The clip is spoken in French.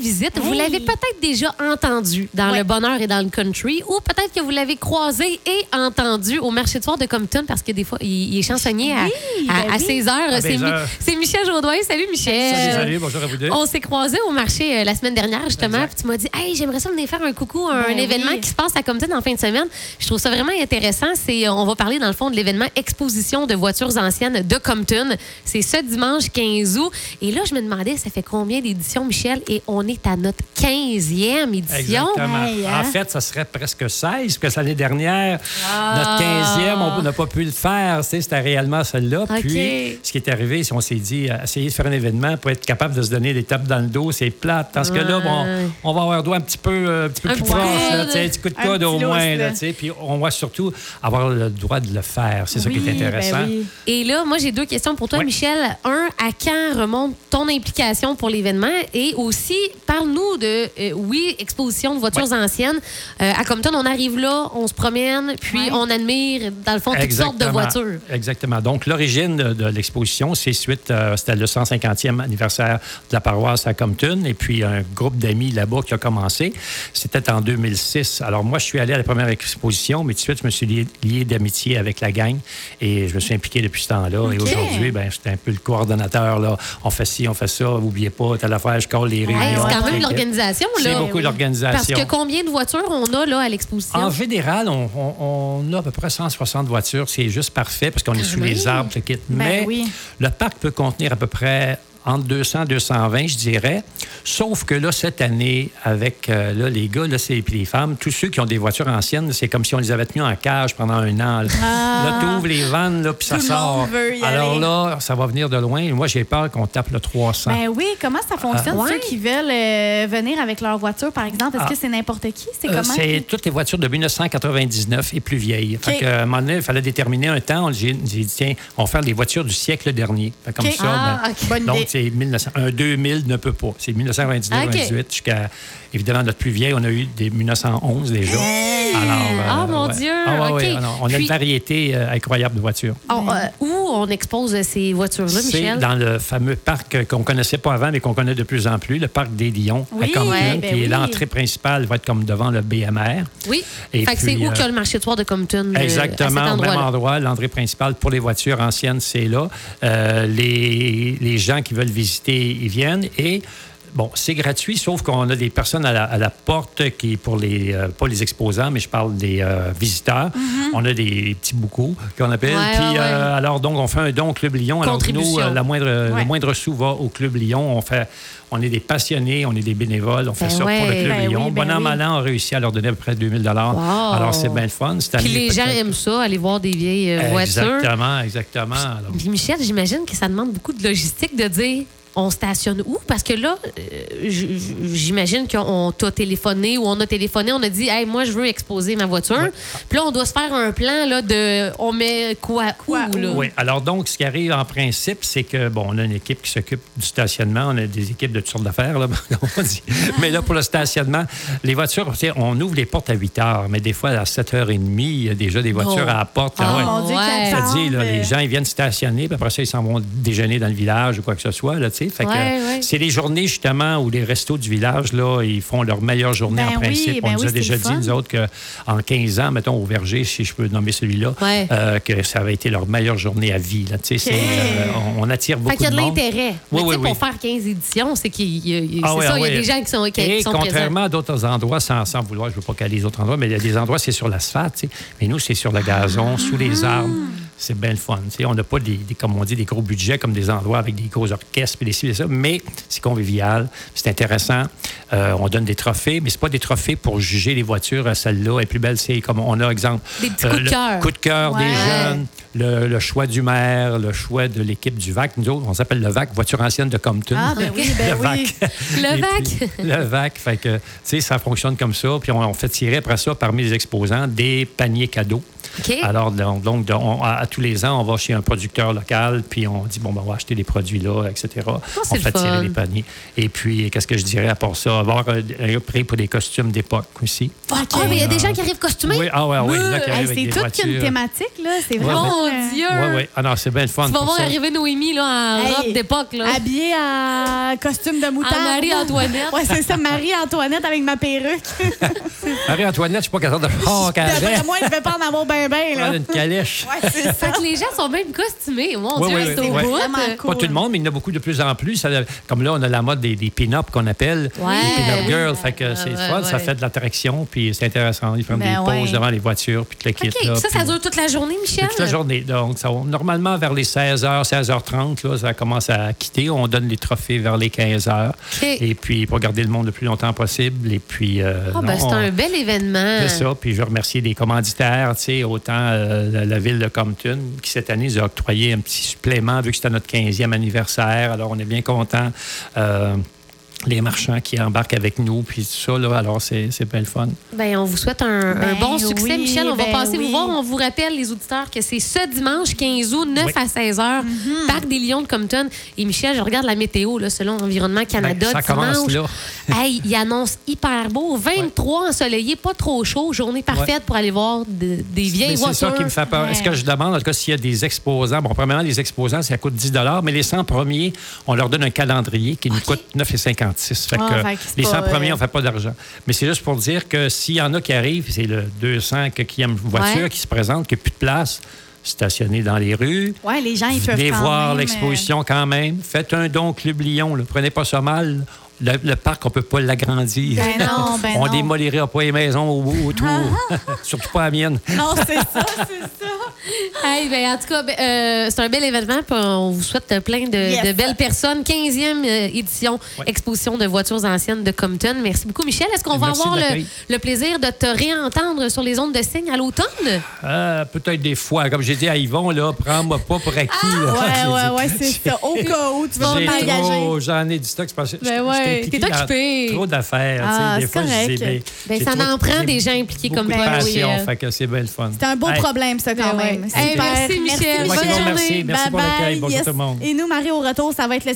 visite. Vous l'avez peut-être déjà entendu dans Ouais. le bonheur et dans le country, ou peut-être que vous l'avez croisé et entendu au marché de soir de Compton, parce que des fois, il, il est chansonnier à, Oui, à, ben à oui. 16 heures. C'est 16 Mi- Michel Jaudoin. Salut, Michel. Salut, salut, bonjour à vous deux. On s'est croisés au marché euh, la semaine dernière, justement. Puis tu m'as dit, hey, j'aimerais ça venir faire un coucou à un Ben événement oui. qui se passe à Compton en fin de semaine. Je trouve ça vraiment intéressant. C'est, euh, on va parler, dans le fond, de l'événement Exposition de voitures anciennes de Compton. C'est ce dimanche 15 août. Et là, je me demandais, ça fait combien d'éditions, Michel? Et on est à notre 15e édition. Exactement. Hey, hein? En fait, ça serait presque 16, parce que l'année dernière, Ah. notre 15e, on n'a pas pu le faire. C'était réellement celle-là. Puis, ce qui est arrivé, c'est qu'on s'est dit, euh, essayer de faire un événement pour être capable de se donner des tapes dans le dos, c'est plate. Parce que là, bon, on va avoir droit un petit peu, euh, un petit peu Un plus proche, là, un petit coup de code au moins. là. Puis, on va surtout avoir le droit de le faire. C'est ça qui est ben intéressant. oui. Et là, moi, j'ai deux questions pour toi. Michel. Un, à quand remonte ton implication pour l'événement? Et aussi, parle-nous de, euh, oui, exposition de voitures anciennes. Euh, à Compton, on arrive là, on se promène, puis Ouais. on admire, dans le fond, toutes sortes de voitures. Exactement. Donc, l'origine de, l'exposition, c'est suite, euh, c'était le 150e anniversaire de la paroisse à Compton, et puis un groupe d'amis là-bas qui a commencé. C'était en 2006. Alors, moi, je suis allé à la première exposition, mais tout de suite, je me suis lié, lié d'amitié avec la gang, et je me suis impliqué depuis ce temps-là. Et aujourd'hui, ben, j'étais un peu le coordonnateur. Là. On fait ci, on fait ça, n'oubliez pas, telle affaire, je colle les réunions. Quand même l'organisation, C'est là. beaucoup oui. Parce que combien de voitures on a là à l'exposition? En général, on, on- on a à peu près 160 voitures. C'est juste parfait parce qu'on est sous les même. arbres, le kit. Mais Ben oui. le parc peut contenir à peu près entre 200 et 220, je dirais. Sauf que là, cette année, avec euh, là, les gars là, c'est- puis les femmes, tous ceux qui ont des voitures anciennes, c'est comme si on les avait tenus en cage pendant un an. Là, Là, tu ouvres les vannes, là, puis ça sort. Alors aller. là, ça va venir de loin. Et Moi, j'ai peur qu'on tape le 300. Ben oui, comment ça fonctionne? Ah, ouais. Ceux qui veulent euh, venir avec leur voiture, par exemple, est-ce Ah. que c'est n'importe qui? C'est Euh, comment? c'est toutes les voitures de 1999 et plus vieilles. Fait que, à un moment donné, il fallait déterminer un temps. On- J'ai dit, tiens, on va faire les voitures du siècle dernier. Fait comme ça, Ah, ben. Bonne donc, idée. C'est 1900 un 2000 ne peut pas. C'est 1999-98 OK. jusqu'à, évidemment, notre plus vieille, on a eu des 1911 déjà. Alors, Ah, mon Dieu, Ah, ouais, ouais, on a Puis- une variété euh, incroyable de voitures. On- euh, où on expose ces voitures-là, C'est Michel? dans le fameux parc euh, qu'on connaissait pas avant, mais qu'on connaît de plus en plus, le parc des Lions Oui, à Compton, ouais, ben qui est oui. l'entrée principale, va être comme devant le BMR. Oui. Et fait que c'est où euh, qu'il y a le marché de soir de Compton? euh, à cet Exactement, au même endroit, l'entrée principale pour les voitures anciennes, c'est là. Euh, les, les gens qui veulent visiter, ils viennent et Bon, c'est gratuit, sauf qu'on a des personnes à la, à la porte qui, pour les, euh, pas les exposants, mais je parle des euh, visiteurs. On a des petits boucous qu'on appelle. Ouais, Puis, ouais, ouais. euh, alors, donc, on fait un don au Club Lyon. Alors, nous, la moindre, le moindre sou va au Club Lyon. On fait, on est des passionnés, on est des bénévoles, on fait Ben ça pour le Club Ben Lyon. oui, ben bon an, oui. mal an, on a réussi à leur donner à peu près 2000 Alors, c'est bien le fun. Puis les gens aiment ça, aller voir des vieilles voitures. Exactement, exactement. Puis Michel, j'imagine que ça demande beaucoup de logistique de dire on stationne où? Parce que là, euh, j'imagine qu'on t'a téléphoné ou on a téléphoné, on a dit hey, moi, je veux exposer ma voiture. Puis là, on doit se faire un plan là, de on met quoi, Quoi où, là? Oui, alors donc, ce qui arrive en principe, c'est que, bon, on a une équipe qui s'occupe du stationnement, on a des équipes de toutes sortes d'affaires, là, comme on dit. Mais là, pour le stationnement, les voitures, on ouvre les portes à 8 heures, mais des fois, à 7h30, il y a déjà des voitures Oh. à la porte. Ah, Ah ouais. mon Dieu, Ouais. dit, là, les gens, ils viennent stationner, puis après ça, ils s'en vont déjeuner dans le village ou quoi que ce soit, là, tu sais. Fait que, Ouais, euh, ouais. c'est les journées, justement, où les restos du village, là, ils font leur meilleure journée Ben en oui, principe. ben on nous oui, a déjà dit, fun. nous autres, qu'en 15 ans, mettons, au verger, si je peux nommer celui-là, Ouais. euh, que ça avait été leur meilleure journée à vie, là, euh, on, on attire Fait beaucoup y a de de monde. l'intérêt. Mais Oui, tu sais, oui, pour faire 15 éditions, c'est qu'il y a, il y a- Ah ça, ah il y a oui. des gens qui sont, qui, Et qui sont présents. contrairement à d'autres endroits, sans, sans vouloir, je ne veux pas caler les autres endroits, mais il y a des endroits, c'est sur l'asphalte, mais nous, c'est sur le gazon, sous les Ah. arbres. C'est bien le fun. tu sais. On n'a pas, des, des- comme on dit, des gros budgets comme des endroits avec des gros orchestres et des ci et ça, mais c'est convivial, c'est intéressant. Euh, on donne des trophées, mais c'est pas des trophées pour juger les voitures. euh, Celle-là est plus belle, c'est comme on a, exemple, Des petits coups de cœur. coup de cœur des jeunes, le, le choix du maire, le choix de l'équipe du VAC. Nous autres, on s'appelle le VAC, voiture ancienne de Compton. Ah, ben oui, ben le oui. VAC. Le VAC. puis, le VAC. Fait que, tu sais, ça fonctionne comme ça. Puis on, on fait tirer après ça, parmi les exposants, des paniers cadeaux. OK. Alors, donc, donc, de- on- à, à tous les ans, on va chez un producteur local, puis on dit, bon, ben, on va acheter des produits là, etc. c'est on le fait tirer des paniers. Et puis, qu'est-ce que je dirais à part ça? Avoir euh, un prix pour des costumes d'époque aussi. Ah, mais il y a des gens qui arrivent costumés. Oui, ah ouais, oui. là, qui Hey, arrivent avec c'est toute une thématique, là. C'est Ouais, vraiment Mon Dieu! Oui, oui. Ah non, c'est bien le fun. Tu vas voir ça. arriver Noémie là, en Hey, robe d'époque. là. Habillée en costume de moutarde. En Marie-Antoinette. Ouais, c'est ça, Marie-Antoinette avec ma perruque. Marie-Antoinette, je suis pas capable de faire D'après carré. moi, il ne devait pas en avoir ben ben, là. une calèche. Ouais, c'est ça. Fait que les gens sont même costumés. Mon Oui, Dieu, oui, c'est oui, au oui. bout. Vraiment cool. Pas tout le monde, mais il y en a beaucoup de plus en plus. Comme là, on a la mode des, des pin-up qu'on appelle. Ouais. Les pin-up girls. Ouais, Fait que c'est ouais, fun, ça fait de l'attraction, puis c'est intéressant. Ils font Ben des pauses devant les voitures, puis tout le kit. Ça, ça dure toute la journée, Michel? toute la journée. Donc, ça, normalement, vers les 16h, 16h30, là, ça commence à quitter. On donne les trophées vers les 15h. OK. Et puis, pour garder le monde le plus longtemps possible. Et puis, euh, Ah, ben, c'est on- un bel événement. c'est ça. Puis je veux remercier les commanditaires, tu sais, autant euh, la, la ville de Compton, qui cette année nous a octroyé un petit supplément vu que c'était notre 15e anniversaire. Alors, on est bien contents. Euh, les marchands qui embarquent avec nous, puis tout ça, là, alors c'est, belle fun. Bien, on vous souhaite un, ben bon succès, Michel. On va ben passer vous voir. On vous rappelle, les auditeurs, que c'est ce dimanche 15 août, 9 à 16 h, mm. Parc des Lions de Compton. Et Michel, je regarde la météo, là, selon Environnement ben, Canada. Ça dimanche. commence là. hey, il annonce hyper beau, 23 ensoleillé, pas trop chaud, journée parfaite pour aller voir des vieilles voitures. C'est ça qui me fait peur. Est-ce que je demande, en tout cas, s'il y a des exposants? Bon, premièrement, les exposants, ça coûte 10 mais les 100 premiers, on leur donne un calendrier qui nous coûte 9,50 ah, les 100 premiers, on ne fait pas d'argent. Mais c'est juste pour dire que s'il y en a qui arrivent, c'est le 200 qui aiment voiture, qui se présente, qui n'a plus de place, stationnés dans les rues. Oui, les gens, ils Venez voir euh, l'exposition quand même. Faites un don Club Lyon. Là. Prenez pas ça mal. Le, le parc, on ne peut pas l'agrandir. Ben non, ben on non. démolira pas les maisons au bout, autour. Surtout pas la mienne. Non, c'est ça, c'est ça. Hey, ben, en tout cas, ben, euh, c'est un bel événement. on vous souhaite plein de, Yes. de belles personnes. 15e euh, édition, exposition de voitures anciennes de Compton. Merci beaucoup, Michel. Est-ce qu'on va avoir le, plaisir de te réentendre sur les ondes de signe à l'automne? Euh, Peut-être des fois. Comme j'ai dit à Yvon, là, prends-moi pas pour acquis. là. Ouais, ouais, c'est ça. Au cas où tu vas trop- J'en ai du stock. Ben ouais, t'es occupé. Trop d'affaires. Ah, des je correct. dis, ben, Ben, ça en prend des gens impliqués comme toi, passion, Louis. fait que c'est bien le fun. C'est un beau Hey, problème, ça, quand Ben ouais. même. Merci, Michel. Bonne journée. Merci pour l'accueil. Bonjour Yes. tout le monde. Et nous, Marie, au retour, ça va être le